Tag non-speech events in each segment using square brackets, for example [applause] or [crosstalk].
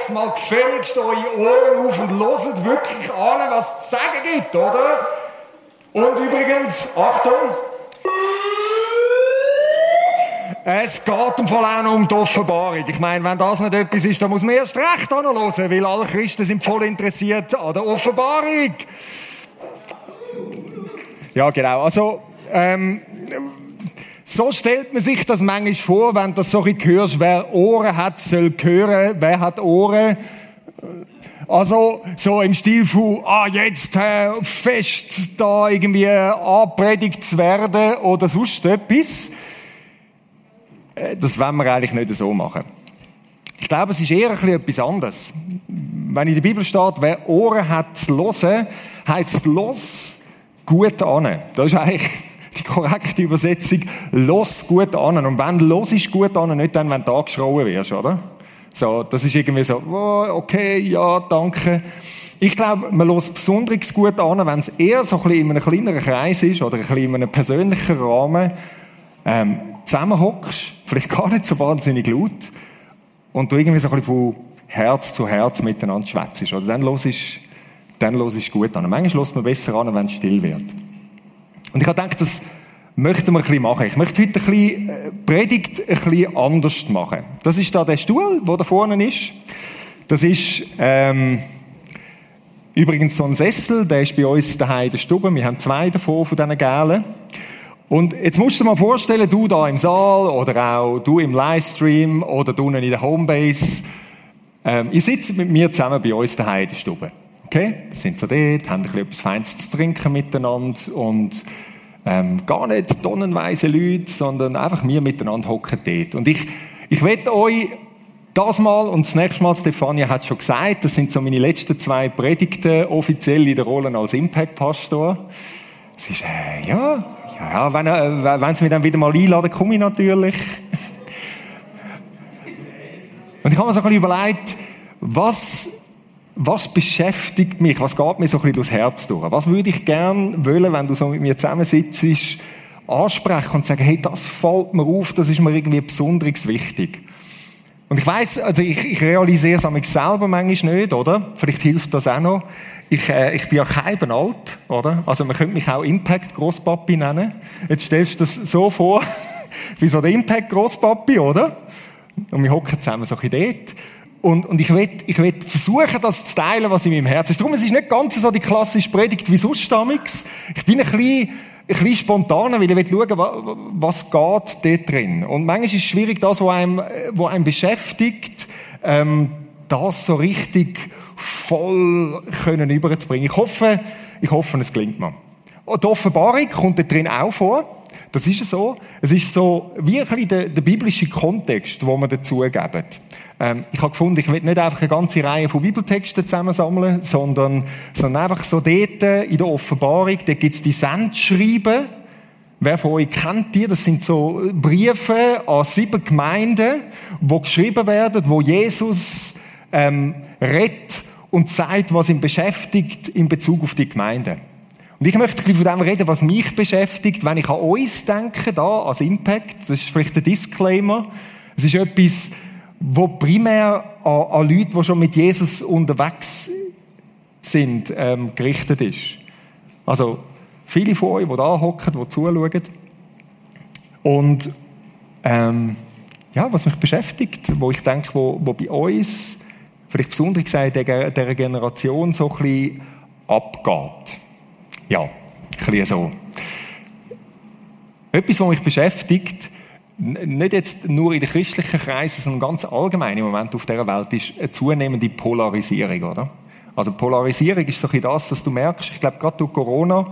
jetzt mal gefälligst eure Ohren auf und hört wirklich an, was es zu sagen gibt, oder? Und übrigens, Achtung! Es geht im Fall auch noch um die Offenbarung. Ich meine, wenn das nicht etwas ist, dann muss man erst recht hören, weil alle Christen sind voll interessiert an der Offenbarung. Ja, genau. Also, ähm, so stellt man sich das manchmal vor, wenn das so hörst, wer Ohren hat, soll hören, wer hat Ohren. Also, so im Stil von, ah, jetzt äh, fest da irgendwie anpredigt zu werden oder sonst etwas. Äh, das wollen wir eigentlich nicht so machen. Ich glaube, es ist eher ein bisschen etwas anderes. Wenn in der Bibel steht, wer Ohren hat zu hören, heisst los gut an. Das ist eigentlich die korrekte Übersetzung. Los gut an. Und wenn los ist gut an, nicht dann, wenn du angeschrien wirst, oder? So, das ist irgendwie so, oh, okay, ja, danke. Ich glaube, man lässt besonders gut an, wenn es eher so ein bisschen in einem kleineren Kreis ist oder ein bisschen in einem persönlichen Rahmen ähm, zusammenhockst, vielleicht gar nicht so wahnsinnig laut, und du irgendwie so ein bisschen von Herz zu Herz miteinander schwätzt. Oder dann los ist, dann los ist gut an. Manchmal lässt man besser an, wenn es still wird. Und ich habe gedacht, das möchten wir ein bisschen machen. Ich möchte heute ein bisschen äh, Predigt ein bisschen anders machen. Das ist da der Stuhl, der da vorne ist. Das ist ähm, übrigens so ein Sessel, der ist bei uns daheim in der Stube. Wir haben zwei davon, von diesen Gelen. Und jetzt musst du dir mal vorstellen, du da im Saal oder auch du im Livestream oder du in der Homebase. Ähm, ihr sitzt mit mir zusammen bei uns daheim in der Stube. Okay? Sind so dort, haben etwas Feines zu trinken miteinander und ähm, gar nicht tonnenweise Leute, sondern einfach wir miteinander hocken dort. Und ich, ich werde euch das Mal und das nächste Mal, Stefania hat schon gesagt, das sind so meine letzten zwei Predigten offiziell in der Rolle als Impact-Pastor. Es ist, äh, ja, ja, wenn, äh, wenn sie mich dann wieder mal einladen, komme ich natürlich. [laughs] Und ich habe mir so ein bisschen überlegt, was was beschäftigt mich, was geht mir so ein bisschen durchs Herz durch? Was würde ich gern wollen, wenn du so mit mir zusammensitzt, ansprechen und sagen, hey, das fällt mir auf, das ist mir irgendwie besonders wichtig. Und ich weiß, also ich, ich realisiere es mich selber manchmal nicht, oder? Vielleicht hilft das auch noch. Ich, äh, ich bin ja kein alt, oder? Also man könnte mich auch Impact Großpapi nennen. Jetzt stellst du das so vor, [laughs] wie so der Impact Großpapi, oder? Und wir hocken zusammen so ein bisschen dort. Und, und ich will, ich will versuchen, das zu teilen, was in meinem Herzen ist. Darum, es ist nicht ganz so die klassische Predigt wie sonst damals. Ich bin ein bisschen, ein bisschen spontaner, weil ich will schauen, was geht dort drin. Und manchmal ist es schwierig, das, was einem, was einem beschäftigt, ähm, das so richtig voll können überzubringen. Ich hoffe, ich hoffe, es gelingt mir. Und die Offenbarung kommt dort drin auch vor. Das ist so. Es ist so bisschen der, der biblische Kontext, wo wir dazu geben. Ähm, ich habe gefunden, ich will nicht einfach eine ganze Reihe von Bibeltexten zusammensammeln, sondern, sondern einfach so dort in der Offenbarung, da gibt es die Sendschreiben. Wer von euch kennt die? Das sind so Briefe an sieben Gemeinden, wo geschrieben werden, wo Jesus ähm, redet und sagt, was ihn beschäftigt in Bezug auf die Gemeinde. Und ich möchte ein bisschen von dem reden, was mich beschäftigt, wenn ich an uns denke, da, als Impact. Das ist vielleicht ein Disclaimer. Es ist etwas, wo primär an, an Leute, die schon mit Jesus unterwegs sind, ähm, gerichtet ist. Also, viele von euch, die da hocken, die zuschauen. Und, ähm, ja, was mich beschäftigt, wo ich denke, wo, wo bei uns, vielleicht besonders gesagt, der, der Generation so ein bisschen abgeht. Ja, ein bisschen so. Etwas, was mich beschäftigt, nicht jetzt nur in den christlichen Kreisen, sondern ganz allgemein im Moment auf dieser Welt, ist eine zunehmende Polarisierung, oder? Also Polarisierung ist so ein das, dass du merkst, ich glaube gerade durch Corona,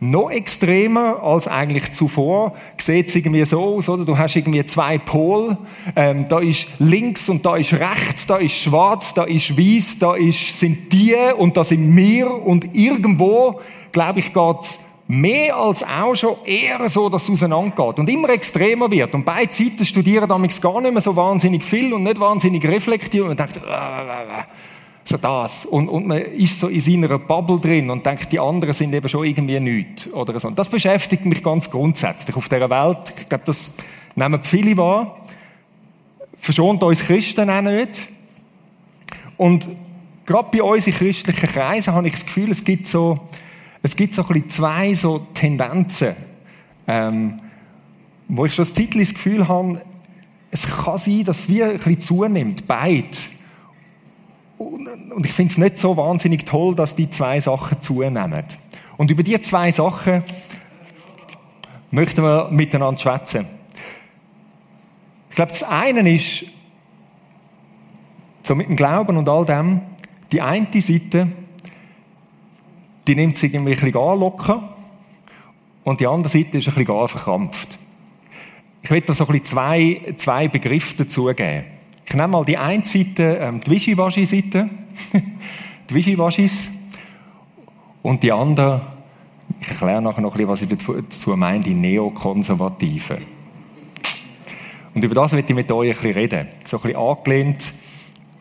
noch extremer als eigentlich zuvor. Sieht es irgendwie so aus, oder? Du hast irgendwie zwei Pole. Ähm, da ist links und da ist rechts, da ist schwarz, da ist weiß, da ist, sind die und da sind wir und irgendwo glaube ich, geht mehr als auch schon eher so, dass es auseinandergeht und immer extremer wird. Und beide Seiten studieren damals gar nicht mehr so wahnsinnig viel und nicht wahnsinnig reflektiert und man denkt, äh, so das. Und, und man ist so in seiner Bubble drin und denkt, die anderen sind eben schon irgendwie nichts oder so. Und das beschäftigt mich ganz grundsätzlich auf dieser Welt. Ich glaube, das nehmen viele wahr. Verschont uns Christen auch nicht. Und gerade bei uns in christlichen Kreisen habe ich das Gefühl, es gibt so, es gibt so ein bisschen zwei so Tendenzen, ähm, wo ich schon ein Zeitchen das Gefühl habe, es kann sein, dass wir ein bisschen zunimmt, beide. Und ich finde es nicht so wahnsinnig toll, dass die zwei Sachen zunehmen. Und über die zwei Sachen möchten wir miteinander schwätzen. Ich glaube, das eine ist, so mit dem Glauben und all dem, die eine Seite, die nimmt sich irgendwie ein bisschen locker und die andere Seite ist ein bisschen verkrampft. Ich will da so ein bisschen zwei, zwei Begriffe dazugeben. Ich nehme mal die eine Seite, ähm, die Wischiwaschi-Seite, [laughs] die Wischiwaschis, und die andere, ich erkläre nachher noch ein bisschen, was ich dazu meine, die Neokonservativen. Und über das möchte ich mit euch ein bisschen reden. So ein bisschen angelehnt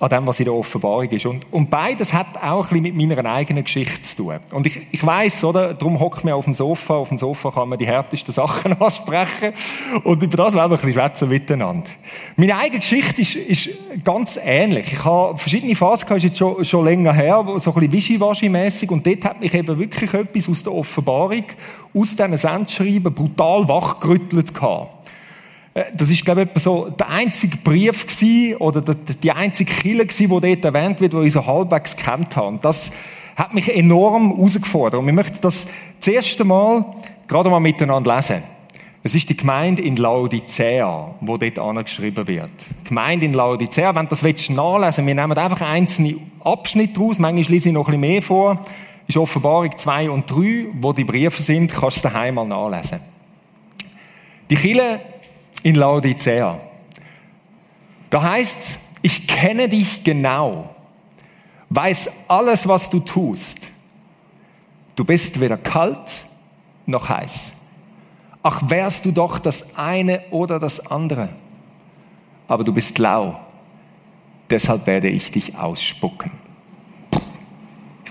an dem, was in der Offenbarung ist. Und, und beides hat auch ein bisschen mit meiner eigenen Geschichte zu tun. Und ich, ich weiss, oder, darum hockt man auf dem Sofa. Auf dem Sofa kann man die härtesten [laughs] Sachen ansprechen. Und über das wollen wir ein bisschen schwätzen miteinander. Meine eigene Geschichte ist, ist ganz ähnlich. Ich habe verschiedene Phasen gehabt, ist jetzt schon, schon länger her, so ein bisschen wischiwaschi-mässig. Und dort hat mich eben wirklich etwas aus der Offenbarung, aus diesen Sendschreiben brutal wachgerüttelt gehabt. Äh, das ist, glaube ich, so der einzige Brief gewesen, oder die einzige Kille gewesen, wo dort erwähnt wird, wo ich so halbwegs gekannt habe. Das hat mich enorm herausgefordert. Und wir möchten das das erste Mal gerade mal miteinander lesen. Es ist die Gemeinde in Laodicea, wo dort angeschrieben wird. Die Gemeinde in Laodicea, wenn du das willst, nachlesen wir nehmen einfach einzelne Abschnitte raus, manchmal lese ich noch ein bisschen mehr vor, ist Offenbarung 2 und 3, wo die Briefe sind, kannst du daheim mal nachlesen. Die Kille in Laodicea. Da heißt's, ich kenne dich genau, weiß alles, was du tust. Du bist weder kalt noch heiß. Ach, wärst du doch das eine oder das andere. Aber du bist lau. Deshalb werde ich dich ausspucken.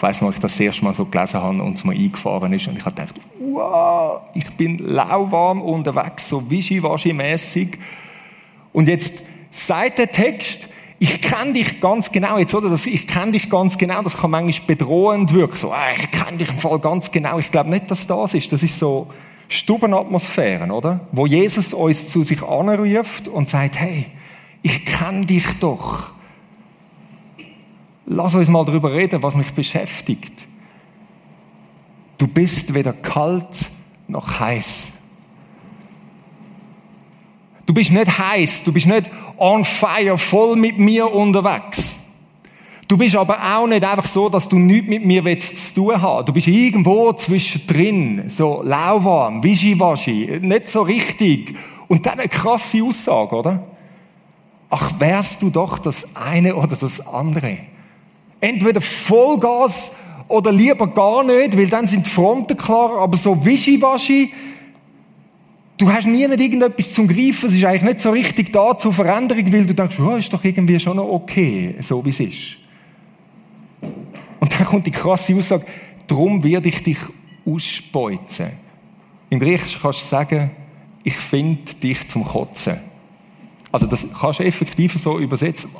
Ich weiß noch, ich das erste Mal so gelesen habe und es mir eingefahren ist und ich habe gedacht, wow, ich bin lauwarm unterwegs, so wischiwaschi-mässig. Und jetzt sagt der Text, ich kenne dich ganz genau, jetzt, oder? Das, ich kenne dich ganz genau, das kann manchmal bedrohend wirken. So, ah, ich kenne dich im Fall ganz genau. Ich glaube nicht, dass das ist. Das ist so Stubenatmosphären, oder? Wo Jesus uns zu sich anruft und sagt, hey, ich kenne dich doch. Lass uns mal darüber reden, was mich beschäftigt. Du bist weder kalt noch heiß. Du bist nicht heiß, du bist nicht on fire, voll mit mir unterwegs. Du bist aber auch nicht einfach so, dass du nichts mit mir willst zu tun haben. Du bist irgendwo zwischendrin, so lauwarm, wischiwaschi, nicht so richtig. Und dann eine krasse Aussage, oder? Ach, wärst du doch das eine oder das andere. Entweder Vollgas oder lieber gar nicht, weil dann sind die Fronten klar, aber so wischiwaschi, du hast nie nicht irgendetwas zum Greifen, es ist eigentlich nicht so richtig da zur Veränderung, weil du denkst, oh, ist doch irgendwie schon noch okay, so wie es ist. Und dann kommt die krasse Aussage, darum werde ich dich ausspeuzen. Im Griechischen kannst du sagen, ich finde dich zum Kotzen. Also das kannst du effektiv so übersetzen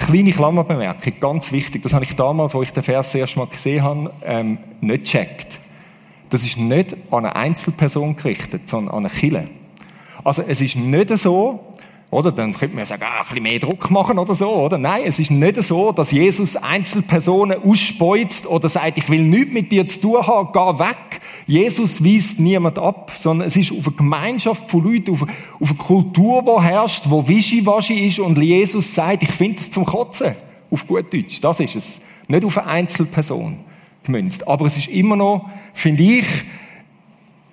kleine Klammerbemerkung, ganz wichtig, das habe ich damals, wo ich den Vers erst mal gesehen habe, ähm, nicht checkt. Das ist nicht an eine Einzelperson gerichtet, sondern an eine Kille. Also es ist nicht so, oder? Dann könnte man sagen, ah, ein bisschen mehr Druck machen oder so, oder? Nein, es ist nicht so, dass Jesus Einzelpersonen ausspeuzt oder sagt, ich will nichts mit dir zu tun haben, geh weg. Jesus weist niemand ab, sondern es ist auf eine Gemeinschaft von Leuten, auf, auf eine Kultur, die herrscht, wo wischiwaschi ist und Jesus sagt, ich finde es zum Kotzen. Auf gut Deutsch. Das ist es. Nicht auf eine Einzelperson gemünzt. Aber es ist immer noch, finde ich,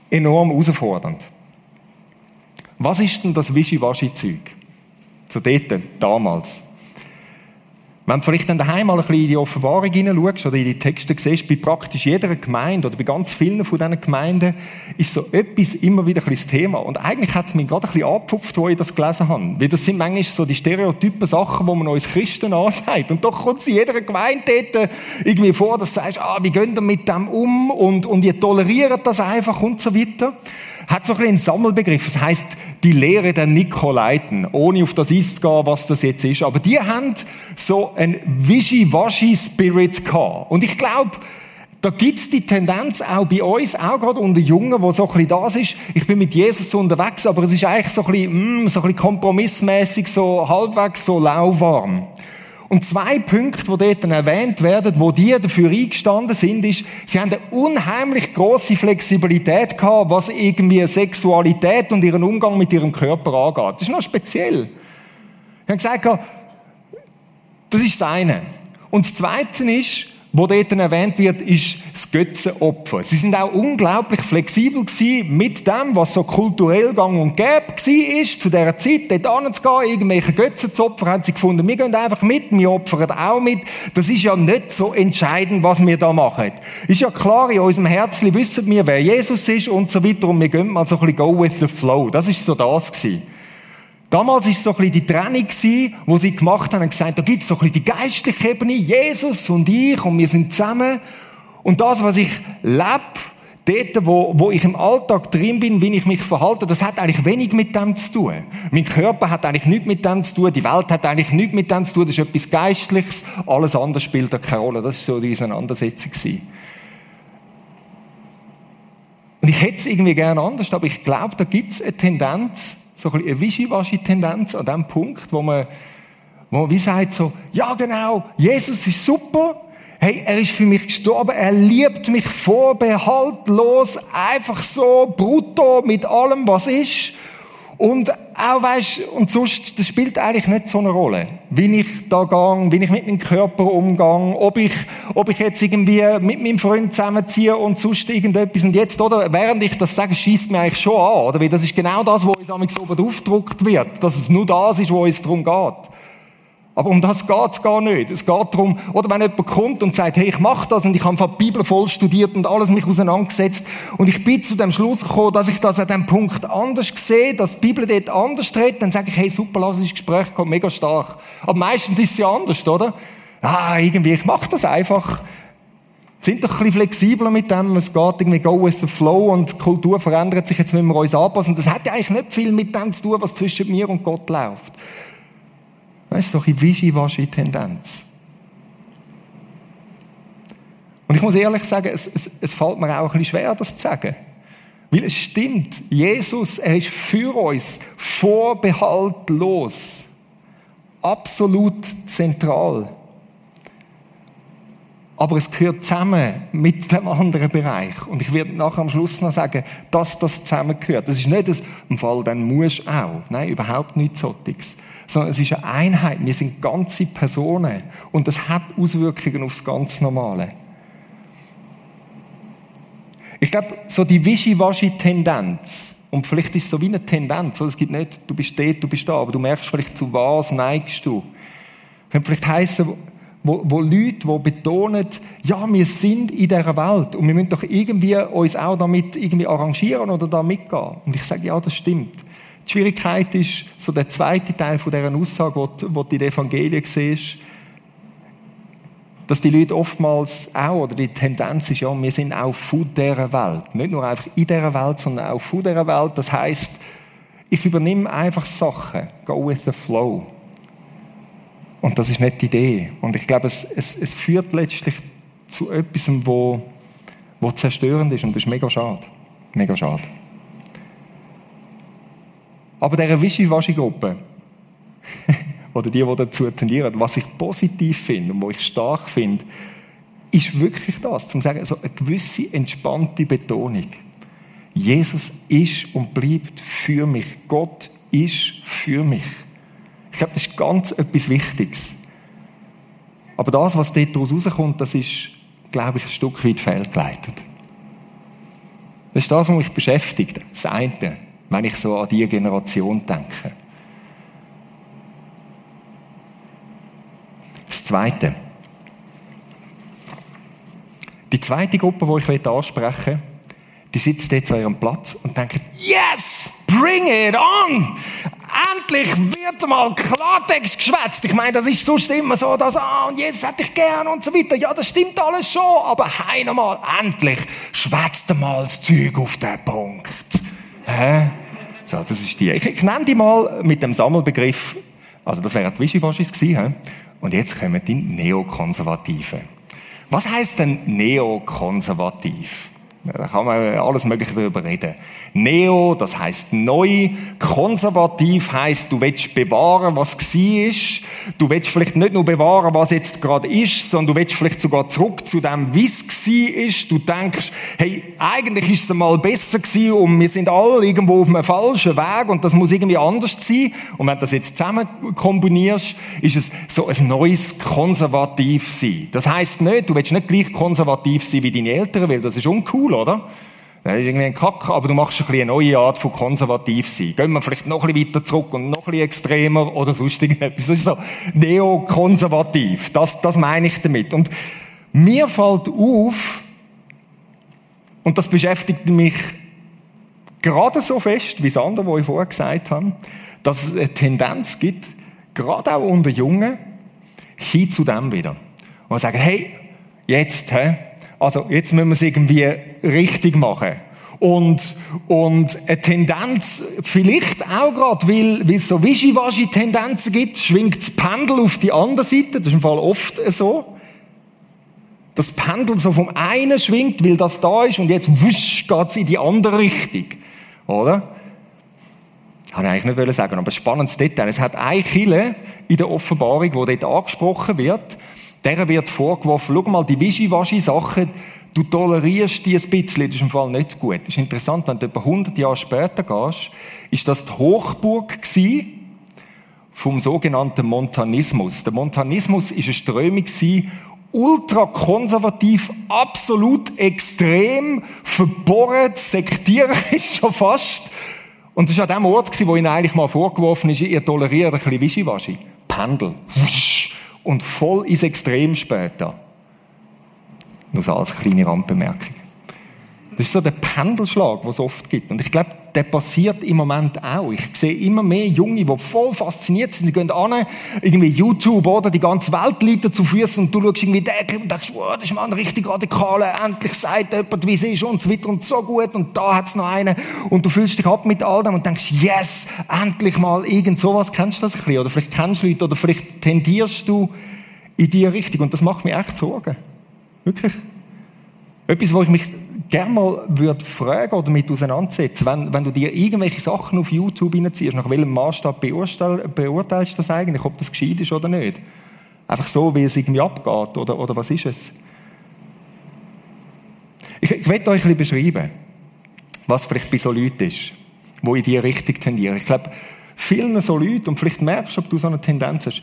enorm herausfordernd. Was ist denn das Wischiwaschi-Zeug? Zu dort, damals. Wenn du vielleicht dann daheim mal ein bisschen in die Offenbarung hineinschaust oder in die Texte siehst, bei praktisch jeder Gemeinde oder bei ganz vielen von diesen Gemeinden ist so etwas immer wieder ein bisschen das Thema. Und eigentlich hat es mich gerade ein bisschen angepfupft, wo ich das gelesen habe. Weil das sind manchmal so die stereotypen Sachen, die man uns Christen ansagt. Und doch kommt es in jeder Gemeinde dort irgendwie vor, dass du sagst, ah, wie gehen wir mit dem um? Und, und ihr toleriert das einfach und so weiter. Hat so ein bisschen einen Sammelbegriff. Das heißt, die Lehre der Nikolaiten, ohne auf das einzugehen, was das jetzt ist. Aber die haben so ein Wischi-Waschi-Spirit gehabt. Und ich glaube, da gibt's die Tendenz auch bei uns, auch gerade unter Jungen, wo so ein bisschen das ist, ich bin mit Jesus unterwegs, aber es ist eigentlich so ein bisschen, mm, so ein bisschen kompromissmäßig, so halbwegs so lauwarm. Und zwei Punkte, die dort erwähnt werden, wo die dafür eingestanden sind, ist, sie haben eine unheimlich große Flexibilität gehabt, was irgendwie Sexualität und ihren Umgang mit ihrem Körper angeht. Das ist noch speziell. Sie haben gesagt, das ist das eine. Und das zweite ist, wo dort erwähnt wird, ist Götzenopfer. Sie sind auch unglaublich flexibel gewesen mit dem, was so kulturell gang und gäbe war, zu dieser Zeit, dort anzugehen, irgendwelche Götzen zu opfern, haben sie gefunden, wir gehen einfach mit, wir opfern auch mit. Das ist ja nicht so entscheidend, was wir da machen. Ist ja klar, in unserem Herzen wissen wir, wer Jesus ist und so weiter, und wir gehen mal so ein bisschen go with the flow. Das ist so das gewesen. Damals war es so ein bisschen die Trennung wo sie gemacht haben und gesagt, da gibt es so ein bisschen die geistliche Ebene, Jesus und ich und wir sind zusammen. Und das, was ich lebe, dort, wo, wo ich im Alltag drin bin, wie ich mich verhalte, das hat eigentlich wenig mit dem zu tun. Mein Körper hat eigentlich nichts mit dem zu tun, die Welt hat eigentlich nichts mit dem zu tun, das ist etwas Geistliches, alles andere spielt da keine Rolle. Das war so die Auseinandersetzung. Und ich hätte es irgendwie gerne anders, aber ich glaube, da gibt es eine Tendenz, so ein bisschen eine Wischiwaschi-Tendenz an dem Punkt, wo man, wo man wie sagt so, ja genau, Jesus ist super, hey, er ist für mich gestorben, er liebt mich vorbehaltlos, einfach so, brutto, mit allem, was ist. Und auch, weißt, und sonst, das spielt eigentlich nicht so eine Rolle. Wie ich da gehe, wie ich mit meinem Körper umgehe, ob ich, ob ich jetzt irgendwie mit meinem Freund zusammenziehe und sonst irgendetwas. Und jetzt, oder, während ich das sage, schießt mir eigentlich schon an, oder? Weil das ist genau das, wo uns am so aufgedruckt wird. Dass es nur das ist, wo es darum geht. Aber um das geht's gar nicht. Es geht darum, oder wenn jemand kommt und sagt, hey, ich mache das und ich habe die Bibel voll studiert und alles mich auseinandergesetzt und ich bin zu dem Schluss gekommen, dass ich das an dem Punkt anders sehe, dass die Bibel dort anders redet, dann sage ich, hey, super, lass uns Gespräch kommen, mega stark. Aber meistens ist es ja anders, oder? Ah, irgendwie, ich mache das einfach. Sind doch ein bisschen flexibler mit dem, es geht irgendwie go with the flow und die Kultur verändert sich, jetzt müssen wir uns anpassen. Das hat ja eigentlich nicht viel mit dem zu tun, was zwischen mir und Gott läuft. Das ist so eine Wischiwaschi-Tendenz. Und ich muss ehrlich sagen, es, es, es fällt mir auch ein bisschen schwer, das zu sagen. Weil es stimmt, Jesus, er ist für uns vorbehaltlos. Absolut zentral. Aber es gehört zusammen mit dem anderen Bereich. Und ich werde nachher am Schluss noch sagen, dass das zusammengehört. Das ist nicht das, im Fall, dann musst du auch. Nein, überhaupt nichts solches sondern es ist eine Einheit. Wir sind ganze Personen und das hat Auswirkungen aufs ganz Normale. Ich glaube, so die Wischiwaschi-Tendenz, und vielleicht ist es so wie eine Tendenz, es gibt nicht, du bist dort, du bist da, aber du merkst vielleicht, zu was neigst du. Könnte vielleicht heißen, wo, wo Leute, die betonen, ja, wir sind in dieser Welt und wir müssen doch irgendwie uns auch damit irgendwie arrangieren oder da mitgehen. Und ich sage, ja, das stimmt. Die Schwierigkeit ist, so der zweite Teil von dieser Aussage, wo du in den Evangelien siehst, dass die Leute oftmals auch, oder die Tendenz ist ja, wir sind auch von dieser Welt. Nicht nur einfach in dieser Welt, sondern auch von dieser Welt. Das heißt, ich übernehme einfach Sachen. Go with the flow. Und das ist nicht die Idee. Und ich glaube, es, es, es führt letztlich zu etwas, wo, wo zerstörend ist. Und das ist mega schade. Mega schade. Aber dieser Wischiwaschi-Gruppe, [laughs] oder die, die dazu tendieren, was ich positiv finde und was ich stark finde, ist wirklich das, zum sagen, so eine gewisse entspannte Betonung. Jesus ist und bleibt für mich. Gott ist für mich. Ich glaube, das ist ganz etwas Wichtiges. Aber das, was dort daraus rauskommt, das ist, glaube ich, ein Stück weit fehlgeleitet. Das ist das, was mich beschäftigt. Das eine wenn ich so an diese Generation denke. Das Zweite. Die zweite Gruppe, die ich ansprechen will, die sitzt jetzt an ihrem Platz und denkt, yes, bring it on! Endlich wird mal Klartext geschwätzt. Ich meine, das ist sonst immer so, dass, ah, und Jesus hätte ich gern und so weiter. Ja, das stimmt alles schon, aber heim mal, endlich schwätzt mal das Zeug auf den Punkt. Hä? So, das ist die. Ich, ich nenne die mal mit dem Sammelbegriff, also das wären die Wischiwaschis gewesen, he? und jetzt kommen die Neokonservativen. Was heißt denn neokonservativ? Da kann man alles Mögliche darüber reden. Neo, das heißt neu. Konservativ heißt, du willst bewahren, was war. Du willst vielleicht nicht nur bewahren, was jetzt gerade ist, sondern du willst vielleicht sogar zurück zu dem, wie es war. Du denkst, hey, eigentlich ist es mal besser gewesen und wir sind alle irgendwo auf einem falschen Weg und das muss irgendwie anders sein. Und wenn du das jetzt zusammen kombinierst, ist es so ein neues Konservativ sein. Das heißt nicht, du willst nicht gleich konservativ sein wie deine Eltern, weil das ist uncool, oder? Das ist irgendwie ein Kack, aber du machst ein eine neue Art von konservativ sein. Gehen wir vielleicht noch ein bisschen weiter zurück und noch ein bisschen extremer oder sonst irgendetwas. Das ist so neokonservativ. Das, das meine ich damit. Und mir fällt auf, und das beschäftigt mich gerade so fest, wie das andere, was ich vorher gesagt habe, dass es eine Tendenz gibt, gerade auch unter Jungen, hin zu dem wieder. Und sagen, hey, jetzt, hä? Also, jetzt müssen wir es irgendwie richtig machen. Und, und eine Tendenz, vielleicht auch gerade, weil, weil es so Wischiwaschi-Tendenzen gibt, schwingt das Pendel auf die andere Seite. Das ist im Fall oft so. Das Pendel so vom einen schwingt, weil das da ist, und jetzt wusch, geht es in die andere Richtung. Oder? Habe ich eigentlich nicht sagen, aber ein spannendes Detail. Es hat eine Kille in der Offenbarung, wo dort angesprochen wird, der wird vorgeworfen, schau mal, die Wischiwaschi-Sachen, du tolerierst die ein bisschen, das ist im Fall nicht gut. Das ist interessant, wenn du etwa 100 Jahre später gehst, ist das die Hochburg gewesen vom sogenannten Montanismus. Der Montanismus ist eine Strömung gewesen, ultrakonservativ, absolut extrem, verbohrt, sektierisch [laughs] schon fast. Und das war an dem Ort, wo ihnen eigentlich mal vorgeworfen ist, ihr toleriert ein bisschen Wischiwaschi. Pendel. Und voll ins Extrem später. Nur so als kleine Randbemerkung. Das ist so der Pendelschlag, den es oft gibt. Und ich glaube, der passiert im Moment auch. Ich sehe immer mehr Junge, die voll fasziniert sind. Die gehen an, irgendwie YouTube oder die ganze Welt liegt zu Füßen und du schaust irgendwie den und denkst, wow, das ist mal ein richtig radikaler, endlich sagt jemand, wie es ist und so weiter und so gut und da hat es noch einen und du fühlst dich ab mit all dem und denkst, yes, endlich mal irgend sowas. Kennst du das ein bisschen? Oder vielleicht kennst du Leute oder vielleicht tendierst du in die Richtung und das macht mir echt Sorgen. Wirklich. Etwas, wo ich mich gerne mal würde fragen oder mit auseinandersetzen, wenn, wenn du dir irgendwelche Sachen auf YouTube reinziehst, nach welchem Maßstab beurteilst du das eigentlich, ob das gescheit ist oder nicht? Einfach so, wie es irgendwie abgeht, oder, oder was ist es? Ich, ich werde euch ein bisschen beschreiben, was vielleicht bei so Leuten ist, wo in die Richtung tendieren. Ich glaube, vielen so Leuten, und vielleicht merkst du, ob du so eine Tendenz hast,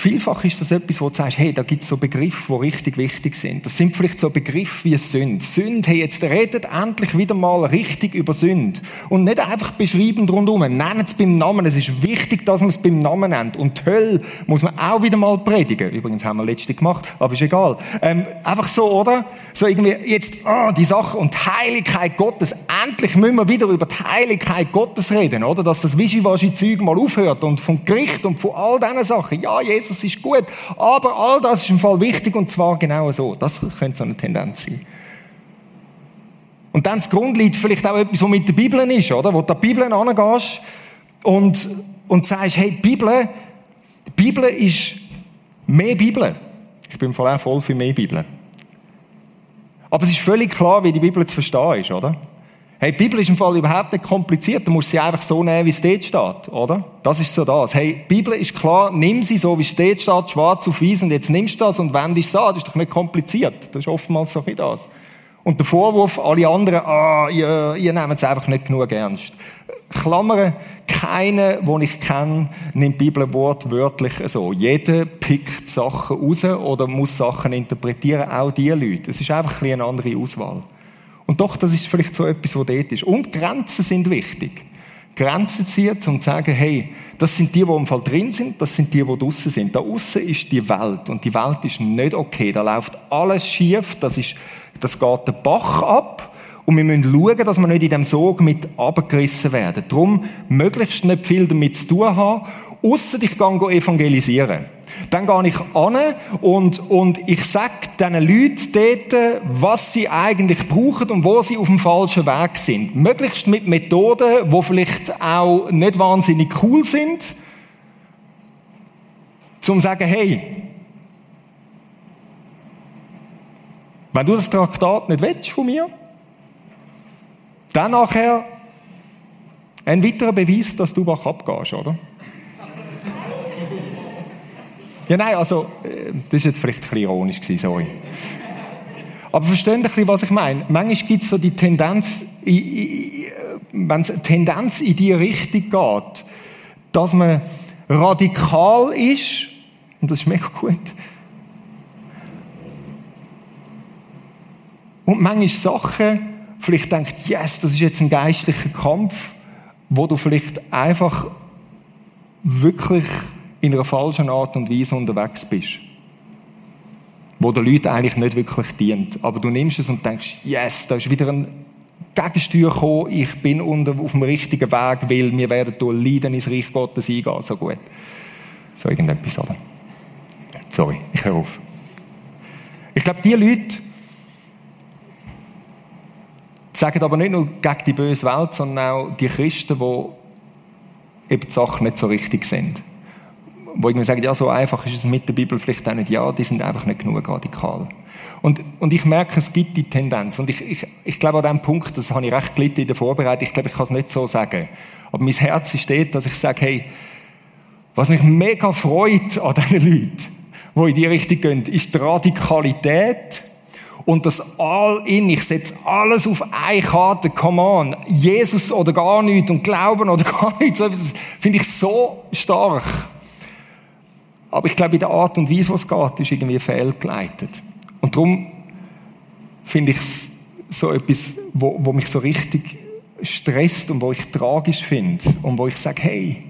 Vielfach ist das etwas, wo du sagst, hey, da gibt es so Begriffe, die richtig wichtig sind. Das sind vielleicht so Begriffe wie Sünde. Sünde, hey, jetzt redet endlich wieder mal richtig über Sünde. Und nicht einfach beschreiben rundherum. Nennen es beim Namen. Es ist wichtig, dass man es beim Namen nennt. Und die Hölle muss man auch wieder mal predigen. Übrigens haben wir letzte gemacht, aber ist egal. Ähm, einfach so, oder? So irgendwie jetzt, ah, die Sache und die Heiligkeit Gottes. Endlich müssen wir wieder über die Heiligkeit Gottes reden, oder? Dass das Wischiwaschi-Zeug mal aufhört und vom Gericht und von all diesen Sachen. Ja, Jesus Jesus ist gut. Aber all das ist im Fall wichtig und zwar genau so. Das könnte so eine Tendenz sein. Und dann das Grundlied vielleicht auch etwas, was mit der Bibel ist, oder? Wo du die Bibel angehst und, und sagst, hey, Bibel, die Bibel ist mehr Bibel. Ich bin voll auch voll für mehr Bibel. Aber es ist völlig klar, wie die Bibel zu verstehen ist, oder? Hey, die Bibel ist im Fall überhaupt nicht kompliziert. Du musst sie einfach so nehmen, wie es dort steht, oder? Das ist so das. Hey, die Bibel ist klar, nimm sie so, wie es dort steht, schwarz auf weiß, und jetzt nimmst du das und wendest es an. Das ist doch nicht kompliziert. Das ist oftmals so wie das. Und der Vorwurf, alle anderen, ah, ihr, ihr nehmt es einfach nicht genug ernst. Klammern, keiner, den ich kenne, nimmt die Bibel wortwörtlich so. Jeder pickt Sachen raus oder muss Sachen interpretieren, auch die Leute. Es ist einfach ein eine andere Auswahl. Und doch, das ist vielleicht so etwas, was dort ist. Und Grenzen sind wichtig. Grenzen ziehen, um zu sagen, hey, das sind die, die im Fall drin sind, das sind die, die draußen sind. Da außen ist die Welt und die Welt ist nicht okay. Da läuft alles schief, das, ist, das geht den Bach ab und wir müssen schauen, dass wir nicht in dem Sog mit abgerissen werden. Darum möglichst nicht viel damit zu tun haben, außer dich evangelisieren. dann gehe ich an und, und ich sage diesen Leuten dort, was sie eigentlich brauchen und wo sie auf dem falschen Weg sind. Möglichst mit Methoden, die vielleicht auch nicht wahnsinnig cool sind, zum sagen, hey, wenn du das Traktat nicht willst von mir, dann nachher ein weiterer Beweis, dass du wach abgehst, oder? Ja, nein, also, äh, das war jetzt vielleicht ein bisschen ironisch, sorry. Aber versteht ein bisschen, was ich meine? Manchmal gibt es so die Tendenz, wenn es Tendenz in die Richtung geht, dass man radikal ist, und das ist mega gut, und manchmal Sachen, vielleicht denkt, yes, das ist jetzt ein geistlicher Kampf, wo du vielleicht einfach wirklich in einer falschen Art und Weise unterwegs bist. Wo der Leuten eigentlich nicht wirklich dient. Aber du nimmst es und denkst, yes, da ist wieder ein Gegensteuer gekommen, ich bin unter, auf dem richtigen Weg, weil wir werden durch Leiden ins Reich Gottes eingehen. So gut. So irgendetwas, oder? Sorry, ich höre auf. Ich glaube, die Leute sagen aber nicht nur gegen die böse Welt, sondern auch die Christen, die eben die Sachen nicht so richtig sind wo irgendwie sagen, ja, so einfach ist es mit der Bibel vielleicht auch nicht. Ja, die sind einfach nicht genug radikal. Und, und ich merke, es gibt die Tendenz. Und ich, ich, ich glaube, an diesem Punkt, das habe ich recht gelitten in der Vorbereitung, ich glaube, ich kann es nicht so sagen. Aber mein Herz dort, dass ich sage, hey, was mich mega freut an diesen Leuten, die in die Richtung gehen, ist die Radikalität und das All-In. Ich setze alles auf eine Karte. Come on. Jesus oder gar nichts und Glauben oder [laughs] gar nichts. Das finde ich so stark. Aber ich glaube, in der Art und Weise, was es geht, ist irgendwie fehlgeleitet. Und darum finde ich es so etwas, wo, wo mich so richtig stresst und wo ich tragisch finde und wo ich sage, hey,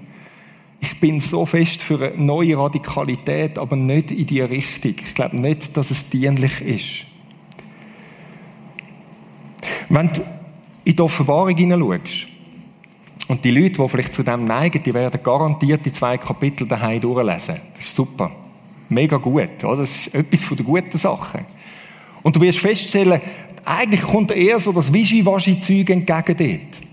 ich bin so fest für eine neue Radikalität, aber nicht in die Richtung. Ich glaube nicht, dass es dienlich ist. Wenn du in die Offenbarung hineinschaust, und die Leute, die vielleicht zu dem neigen, die werden garantiert die zwei Kapitel daheim durchlesen. Das ist super. Mega gut, oder? Das ist etwas von der guten Sachen. Und du wirst feststellen, eigentlich kommt eher so das Wischiwaschi-Zeug entgegen dort.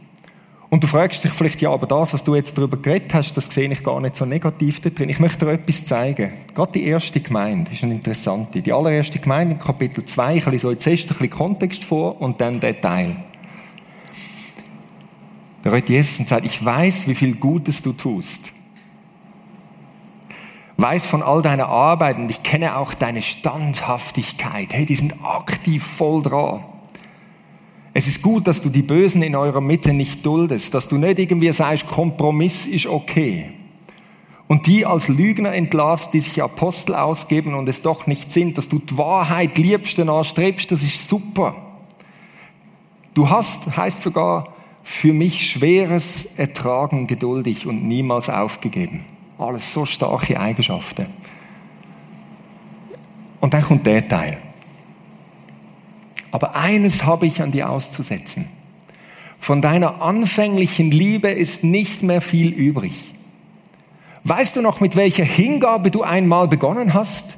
Und du fragst dich vielleicht, ja, aber das, was du jetzt darüber geredet hast, das sehe ich gar nicht so negativ da drin. Ich möchte dir etwas zeigen. Gerade die erste Gemeinde ist eine interessante. Die allererste Gemeinde in Kapitel 2, ich lese so jetzt erst ein bisschen Kontext vor und dann Detail. Da redet Jesus und sagt, ich weiß, wie viel Gutes du tust. Weiß von all deiner Arbeit und ich kenne auch deine Standhaftigkeit. Hey, die sind aktiv voll dran. Es ist gut, dass du die Bösen in eurer Mitte nicht duldest, dass du nicht irgendwie sagst, Kompromiss ist okay. Und die als Lügner entlarvst, die sich Apostel ausgeben und es doch nicht sind, dass du die Wahrheit liebst und anstrebst, das ist super. Du hast, heißt sogar, für mich Schweres ertragen geduldig und niemals aufgegeben. Alles so starke Eigenschaften. Und dann kommt der Teil. Aber eines habe ich an dir auszusetzen. Von deiner anfänglichen Liebe ist nicht mehr viel übrig. Weißt du noch, mit welcher Hingabe du einmal begonnen hast?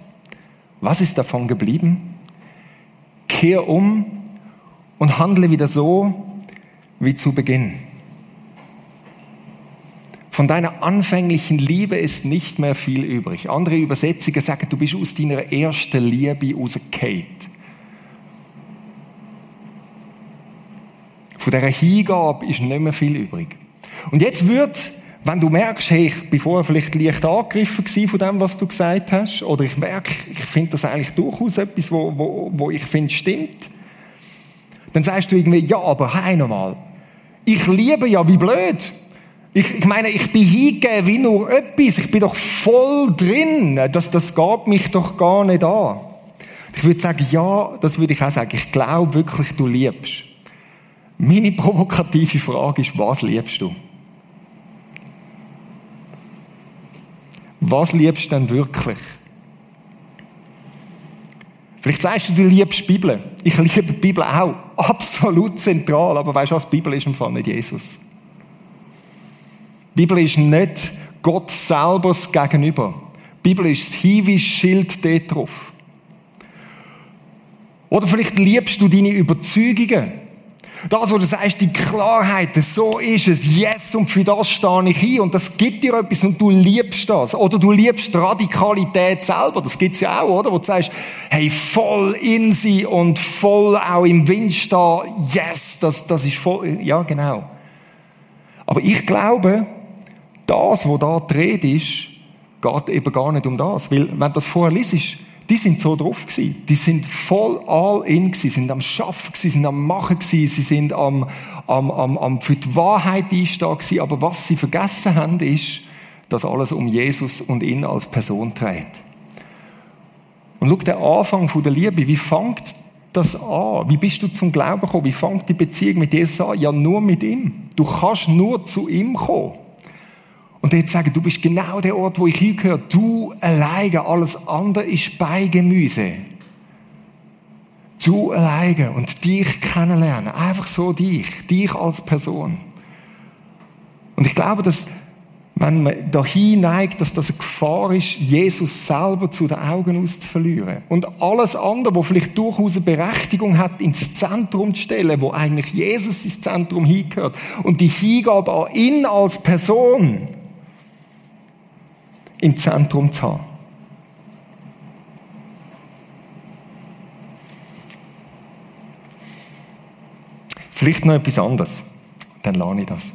Was ist davon geblieben? Kehr um und handle wieder so, wie zu Beginn. Von deiner anfänglichen Liebe ist nicht mehr viel übrig. Andere Übersetzungen sagen, du bist aus deiner ersten Liebe rausgefallen. Von dieser Hingabe ist nicht mehr viel übrig. Und jetzt wird, wenn du merkst, hey, ich bin vorher vielleicht leicht angegriffen von dem, was du gesagt hast, oder ich merke, ich finde das eigentlich durchaus etwas, wo, wo, wo ich finde, stimmt, dann sagst du irgendwie, ja, aber hey, nochmal, ich liebe ja wie blöd. Ich, ich meine, ich bin hingegeben wie nur etwas. Ich bin doch voll drin. Das, das geht mich doch gar nicht an. Ich würde sagen, ja, das würde ich auch sagen. Ich glaube wirklich, du liebst. Meine provokative Frage ist, was liebst du? Was liebst du denn wirklich? Vielleicht sagst du, du liebst die Bibel. Ich liebe die Bibel auch. [laughs] Absolut zentral. Aber weißt du was? Die Bibel ist im Fall nicht Jesus. Die Bibel ist nicht Gott selber gegenüber. Die Bibel ist das Hinweisschild dort drauf. Oder vielleicht liebst du deine Überzeugungen. Das, wo du sagst, die Klarheit, so ist es, yes, und für das stehe ich ein, und das gibt dir etwas, und du liebst das. Oder du liebst Radikalität selber, das gibt's ja auch, oder? Wo du sagst, hey, voll in sie und voll auch im Wind stehen, yes, das, das ist voll, ja, genau. Aber ich glaube, das, was da dreht ist, geht eben gar nicht um das. Weil, wenn das vorher liest, die sind so drauf gewesen. Die sind voll all in gewesen, sind am Schaffen gewesen, sind am Machen gewesen, sie sind am, am, am, am für die Wahrheit einstehen gewesen. Aber was sie vergessen haben, ist, dass alles um Jesus und ihn als Person trägt. Und schau, der Anfang von der Liebe, wie fängt das an? Wie bist du zum Glauben gekommen? Wie fängt die Beziehung mit Jesus an? Ja, nur mit ihm. Du kannst nur zu ihm kommen. Und jetzt sagen, du bist genau der Ort, wo ich hingehöre. Du alleine, alles andere ist Beigemüse. Du alleine und dich kennenlernen. Einfach so dich. Dich als Person. Und ich glaube, dass, wenn man dahin neigt, dass das eine Gefahr ist, Jesus selber zu den Augen auszuverlieren. Und alles andere, wo vielleicht durchaus eine Berechtigung hat, ins Zentrum zu stellen, wo eigentlich Jesus ins Zentrum hingehört. Und die Hingabe an ihn als Person im Zentrum zu haben. Vielleicht noch etwas anderes. Dann lerne ich das.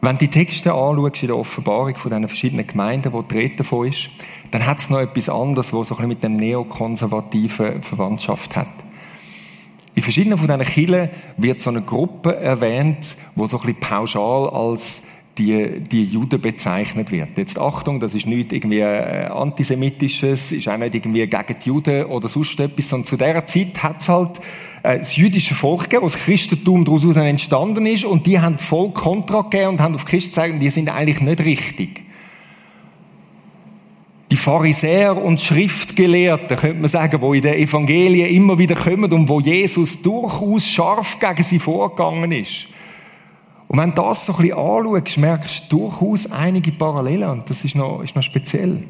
Wenn du die Texte anschaust in der Offenbarung von diesen verschiedenen Gemeinden, wo die Rede davon ist, dann hat es noch etwas anderes, was so ein bisschen mit dem neokonservativen Verwandtschaft hat. In verschiedenen von diesen Kirchen wird so eine Gruppe erwähnt, wo so ein bisschen pauschal als die, die Juden bezeichnet wird. Jetzt Achtung, das ist nicht irgendwie äh, antisemitisches, ist auch nicht irgendwie gegen die Juden oder sonst etwas, sondern zu dieser Zeit hat es halt äh, das jüdische Volk gegeben, wo das Christentum daraus entstanden ist und die haben voll Kontra gegeben und haben auf Christen gezeigt, die sind eigentlich nicht richtig. Die Pharisäer und Schriftgelehrten, könnte man sagen, wo in den Evangelien immer wieder kommen und wo Jesus durchaus scharf gegen sie vorgegangen ist. Und wenn du das so ein bisschen anschaust, merkst du durchaus einige Parallelen und das ist noch, ist noch speziell.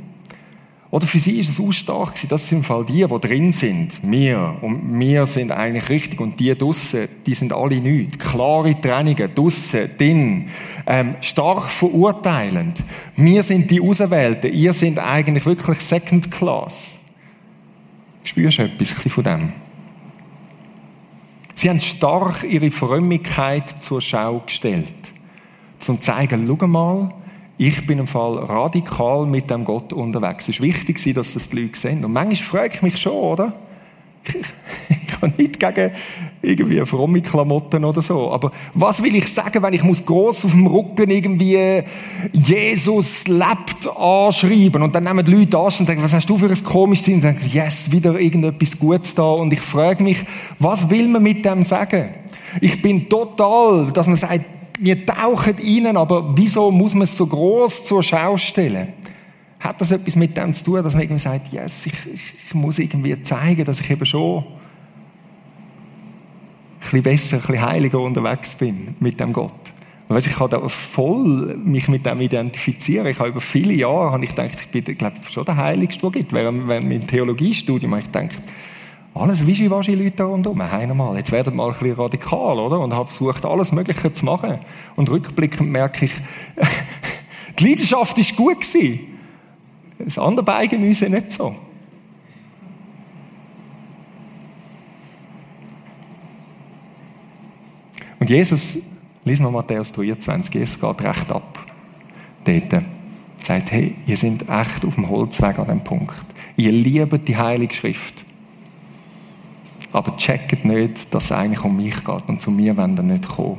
Oder für sie ist es auch stark gewesen. Das sind im Fall die, die drin sind. Wir. Und wir sind eigentlich richtig. Und die draussen, die sind alle nichts. Klare Trennungen. Draussen, drin. Ähm, stark verurteilend. Wir sind die Auserwählten. Ihr seid eigentlich wirklich Second Class. Spürst du etwas von dem? Sie haben stark ihre Frömmigkeit zur Schau gestellt. Zum zeigen, schau mal, ich bin im Fall radikal mit dem Gott unterwegs. Es ist wichtig, dass das die Leute sehen. Und manchmal frage ich mich schon, oder? Ich, habe nicht gegen irgendwie fromme Klamotten oder so. Aber was will ich sagen, wenn ich muss groß auf dem Rücken irgendwie Jesus lebt anschreiben und dann nehmen die Leute an und denken, was hast du für ein komisches Sinn? Und sagen, yes, wieder irgendetwas Gutes da. Und ich frage mich, was will man mit dem sagen? Ich bin total, dass man sagt, wir tauchen ihnen, aber wieso muss man es so groß zur Schau stellen? Hat das etwas mit dem zu tun, dass man irgendwie sagt, yes, ich, ich, ich muss irgendwie zeigen, dass ich eben schon bisschen besser, ein bisschen heiliger unterwegs bin mit dem Gott. Und weißt, ich kann da voll mich mit dem identifizieren. Ich habe über viele Jahre habe ich gedacht, ich bin, glaube schon der Heiligste, der gibt. Während, während im Theologiestudium habe ich gedacht, alles Wischiwaschi-Leute da rundherum. Hey, nochmal, jetzt werden wir mal ein bisschen radikal, oder? Und habe versucht, alles Mögliche zu machen. Und rückblickend merke ich, [laughs] die Leidenschaft ist gut gewesen. Das andere Beigemüse nicht so. Jesus, lesen wir Matthäus 23, Jesus geht recht ab. Dort sagt, hey, ihr seid echt auf dem Holzweg an dem Punkt. Ihr liebt die Heilige Schrift aber checkt nicht, dass es eigentlich um mich geht und zu mir wollen nicht kommen.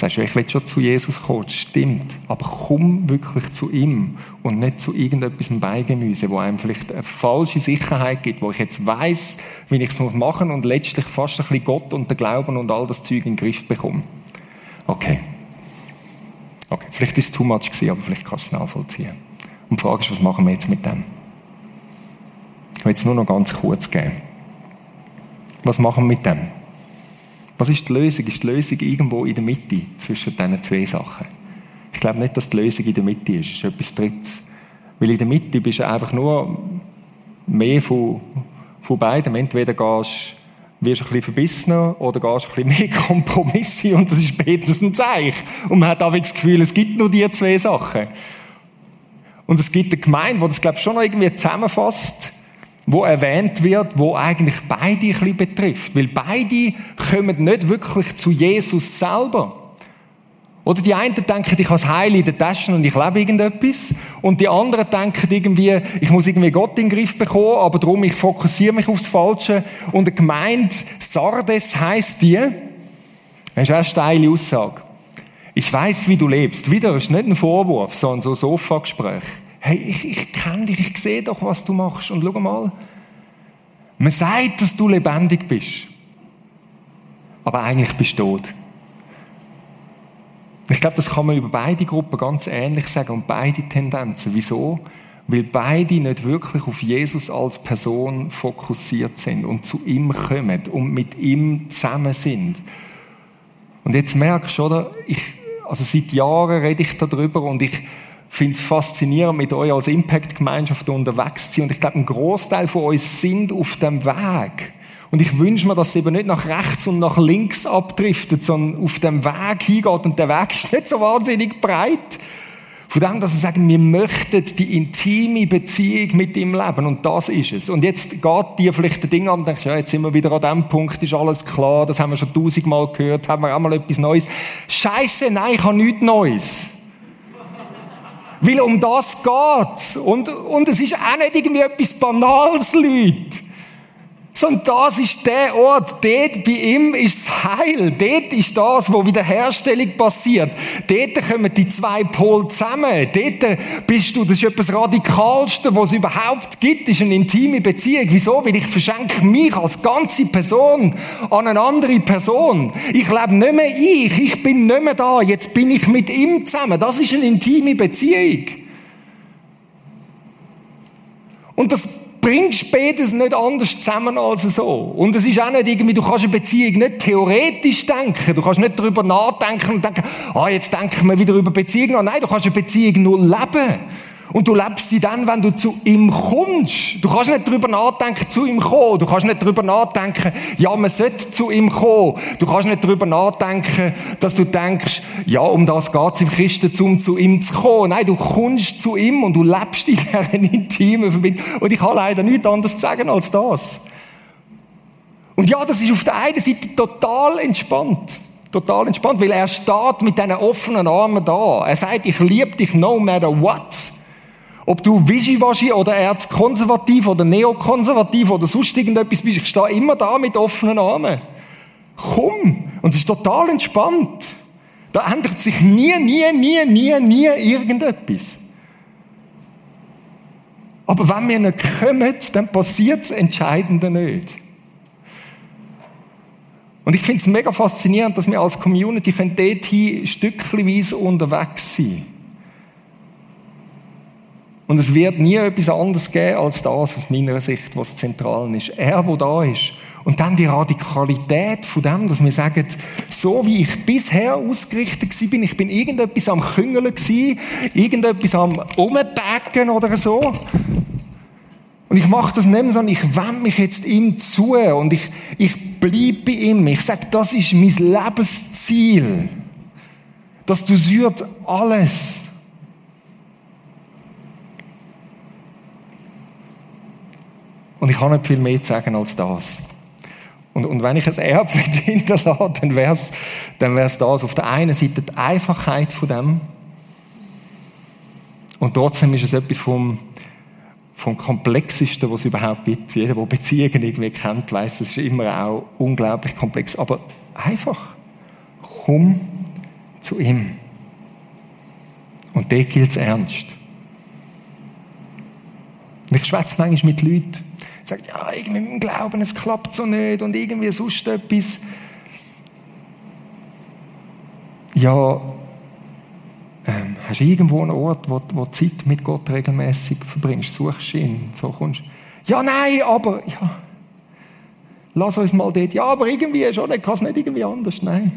Sagst du, ich will schon zu Jesus kommen, das stimmt, aber komm wirklich zu ihm und nicht zu irgendetwas Beigemüse, wo einem vielleicht eine falsche Sicherheit gibt, wo ich jetzt weiß, wie ich es machen muss und letztlich fast ein bisschen Gott und den Glauben und all das Zeug in den Griff bekomme. Okay. Okay, vielleicht ist es too much gewesen, aber vielleicht kannst du es nachvollziehen. Und die Frage ist, was machen wir jetzt mit dem? Ich will es nur noch ganz kurz geben. Was machen wir mit dem? Was ist die Lösung? Ist die Lösung irgendwo in der Mitte zwischen diesen zwei Sachen? Ich glaube nicht, dass die Lösung in der Mitte ist. Es ist etwas Drittes. Weil in der Mitte bist du einfach nur mehr von, von beidem. Entweder gehst, wirst du ein bisschen verbissener oder gehst ein bisschen [laughs] mehr Kompromisse und das ist spätestens ein. Und man hat auch das Gefühl, es gibt nur diese zwei Sachen. Und es gibt eine Gemeinde, die das, glaube ich, schon noch irgendwie zusammenfasst, wo erwähnt wird, wo eigentlich beide ein bisschen betrifft. Weil beide kommen nicht wirklich zu Jesus selber. Oder die einen denken, ich habe das Heil in der Tasche und ich lebe irgendetwas. Und die anderen denken irgendwie, ich muss irgendwie Gott in den Griff bekommen, aber darum, ich fokussiere mich aufs Falsche. Und eine Gemeinde, Sardes heisst die, das ist eine steile Aussage. Ich weiß, wie du lebst. Wieder, ist nicht ein Vorwurf, sondern so ein Sofagespräch. Hey, ich, ich kenne dich, ich sehe doch, was du machst. Und schau mal, man sagt, dass du lebendig bist. Aber eigentlich bist du tot. Ich glaube, das kann man über beide Gruppen ganz ähnlich sagen und beide Tendenzen. Wieso? Weil beide nicht wirklich auf Jesus als Person fokussiert sind und zu ihm kommen und mit ihm zusammen sind. Und jetzt merkst du, oder? Ich, also seit Jahren rede ich darüber und ich finde es faszinierend, mit euch als Impact-Gemeinschaft unterwegs zu sein. Und ich glaube, ein Großteil von uns sind auf dem Weg. Und ich wünsche mir, dass es eben nicht nach rechts und nach links abdriftet, sondern auf dem Weg hingeht. Und der Weg [laughs] ist nicht so wahnsinnig breit. Von dem, dass sie sagen, wir möchten die intime Beziehung mit ihm leben. Und das ist es. Und jetzt geht dir vielleicht ein Ding an und denkst, ja, jetzt sind wir wieder an dem Punkt, ist alles klar, das haben wir schon tausendmal gehört, haben wir auch mal etwas Neues. Scheiße, nein, ich habe nichts Neues. Weil um das geht's. Und, und es ist auch nicht irgendwie etwas Banales, Leute. Sondern das ist der Ort, dort bei ihm ist das Heil. Dort ist das, wo Wiederherstellung passiert. Dort kommen die zwei Pole zusammen. Dort bist du, das ist etwas Radikalste, was es überhaupt gibt, ist eine intime Beziehung. Wieso? Weil ich verschenke mich als ganze Person an eine andere Person. Ich lebe nicht mehr ich, ich bin nicht mehr da, jetzt bin ich mit ihm zusammen. Das ist eine intime Beziehung. Und das bringst beides nicht anders zusammen als so. Und es ist auch nicht irgendwie, du kannst eine Beziehung nicht theoretisch denken. Du kannst nicht darüber nachdenken und denken, ah, jetzt denken wir wieder über Beziehungen. Nein, du kannst eine Beziehung nur leben. Und du lebst sie dann, wenn du zu ihm kommst. Du kannst nicht darüber nachdenken, zu ihm kommen. Du kannst nicht darüber nachdenken, ja, man sollte zu ihm kommen. Du kannst nicht darüber nachdenken, dass du denkst, ja, um das geht's im Christentum, zu ihm zu kommen. Nein, du kommst zu ihm und du lebst in dieser [laughs] intimen Verbindung. Und ich habe leider nichts anderes sagen als das. Und ja, das ist auf der einen Seite total entspannt. Total entspannt, weil er steht mit diesen offenen Armen da. Er sagt, ich liebe dich no matter what. Ob du wischiwaschi oder erzkonservativ oder neokonservativ oder sonst irgendetwas bist, ich stehe immer da mit offenen Armen. Komm! Und es ist total entspannt. Da ändert sich nie, nie, nie, nie, nie irgendetwas. Aber wenn wir nicht kommen, dann passiert das Entscheidende nicht. Und ich finde es mega faszinierend, dass wir als Community dorthin stückchenweise unterwegs können. Und es wird nie etwas anderes geben als das, aus meiner Sicht, was zentral ist. Er, wo da ist. Und dann die Radikalität von dem, dass wir sagen, so wie ich bisher ausgerichtet bin, ich bin irgendetwas am Küngeln gewesen, irgendetwas am Umtagen oder so. Und ich mache das nicht mehr, sondern ich wende mich jetzt ihm zu und ich, ich bleibe bei ihm. Ich sage, das ist mein Lebensziel. Das dosiert alles. Und ich kann nicht viel mehr zu sagen als das. Und, und wenn ich ein Erbe [laughs] hinterlasse, dann wäre es dann wär's das. Auf der einen Seite die Einfachheit von dem. Und trotzdem ist es etwas vom, vom Komplexesten, was es überhaupt gibt. Jeder, der Beziehungen irgendwie kennt, weiß, das ist immer auch unglaublich komplex. Aber einfach, komm zu ihm. Und der gilt es ernst. Und ich schwätze manchmal mit Leuten, sagt, ja, irgendwie mit dem Glauben, es klappt so nicht und irgendwie sonst etwas. Ja, ähm, hast du irgendwo einen Ort, wo, wo du Zeit mit Gott regelmäßig verbringst? Suchst ihn? So kommst Ja, nein, aber, ja. Lass uns mal dort. Ja, aber irgendwie schon, ich kann es nicht irgendwie anders. Nein.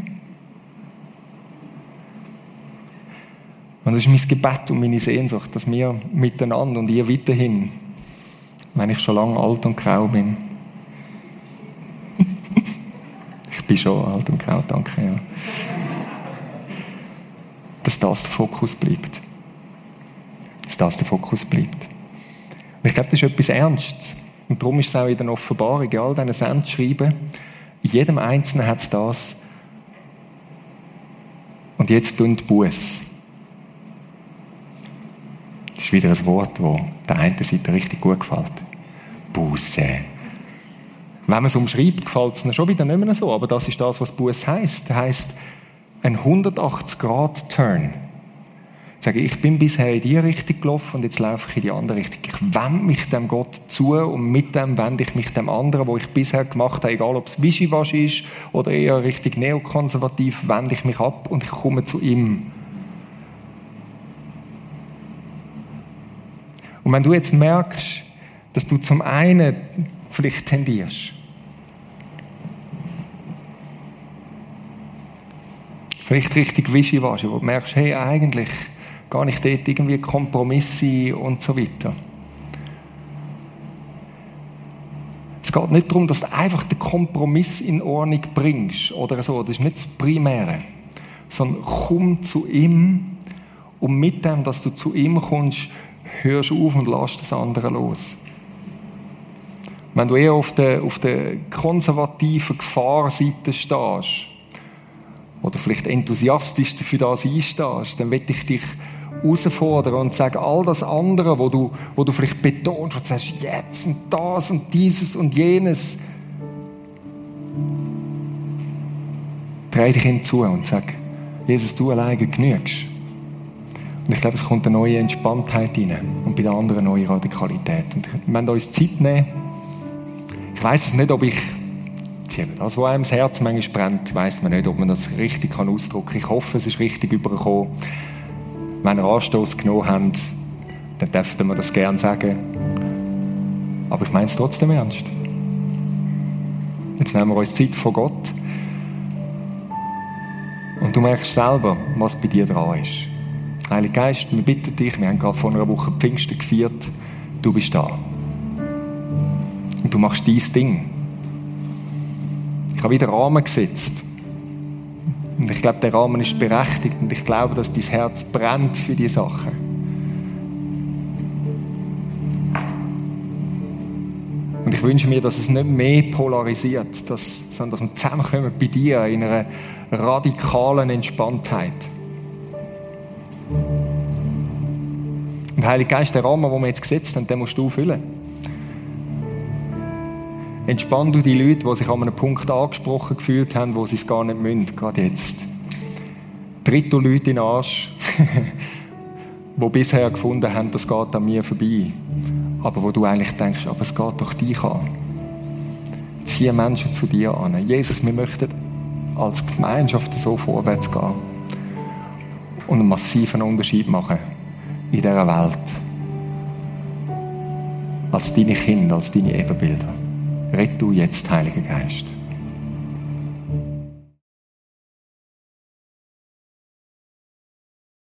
Und das ist mein Gebet und meine Sehnsucht, dass wir miteinander und ihr weiterhin, wenn ich schon lange alt und grau bin, [laughs] ich bin schon alt und grau, danke, ja, dass das der Fokus bleibt. Dass das der Fokus bleibt. Und ich glaube, das ist etwas Ernstes. Und darum ist es auch in der Offenbarung, in all diesen Sendschreiben, in jedem Einzelnen hat es das. Und jetzt tun die Buß. Das ist wieder ein Wort, das der einen Seite richtig gut gefällt. Buße. Wenn man es umschreibt, gefällt es schon wieder nicht mehr so. Aber das ist das, was Buß heißt. Heißt, ein 180-Grad-Turn sage, ich bin bisher in die Richtung gelaufen und jetzt laufe ich in die andere Richtung. Ich wende mich dem Gott zu und mit dem wende ich mich dem anderen, wo ich bisher gemacht habe, egal ob es Wischiwaschi ist oder eher richtig neokonservativ, wende ich mich ab und ich komme zu ihm. Und wenn du jetzt merkst, dass du zum einen vielleicht tendierst, vielleicht richtig Wischiwaschi, wo du merkst, hey, eigentlich gar nicht dort irgendwie Kompromisse und so weiter. Es geht nicht darum, dass du einfach den Kompromiss in Ordnung bringst oder so. Das ist nicht das Primäre. Sondern komm zu ihm und mit dem, dass du zu ihm kommst, hörst du auf und lässt das andere los. Wenn du eher auf der, auf der konservativen Gefahrseite stehst, oder vielleicht enthusiastisch für das einstehst, dann will ich dich herausfordern und sagen, all das andere, wo du, wo du vielleicht betonst und sagst, jetzt und das und dieses und jenes, dreh dich ihm zu und sag, Jesus, du alleine genügst. Und ich glaube, es kommt eine neue Entspanntheit rein und bei den anderen eine neue Radikalität. Und wir uns Zeit nehmen. Ich weiß es nicht, ob ich das, was einem das Herz manchmal brennt, weiß man nicht, ob man das richtig ausdrücken kann. Ich hoffe, es ist richtig übergekommen wenn ihr Anstoß genommen habt, dann dürften wir das gerne sagen. Aber ich meine es trotzdem ernst. Jetzt nehmen wir uns Zeit vor Gott. Und du merkst selber, was bei dir dran ist. Heiliger Geist, wir bitten dich, wir haben gerade vor einer Woche Pfingsten gefeiert, du bist da. Und du machst dein Ding. Ich habe wieder Rahmen gesetzt. Und ich glaube, der Rahmen ist berechtigt und ich glaube, dass dein Herz brennt für die Sachen. Und ich wünsche mir, dass es nicht mehr polarisiert, dass, sondern dass wir zusammenkommen bei dir in einer radikalen Entspanntheit. Und Heiliger Geist, der Rahmen, den wir jetzt gesetzt haben, den musst du füllen. Entspann du die Leute, die sich an einem Punkt angesprochen gefühlt haben, wo sie es gar nicht müssen, gerade jetzt. Tritt du Leute in den Arsch, [laughs] die bisher gefunden haben, das geht an mir vorbei. Aber wo du eigentlich denkst, aber es geht doch dich an. Ziehe Menschen zu dir an. Jesus, wir möchten als Gemeinschaft so vorwärts gehen und einen massiven Unterschied machen in dieser Welt. Als deine Kinder, als deine Ebenbilder. Red du jetzt, Heiliger Geist.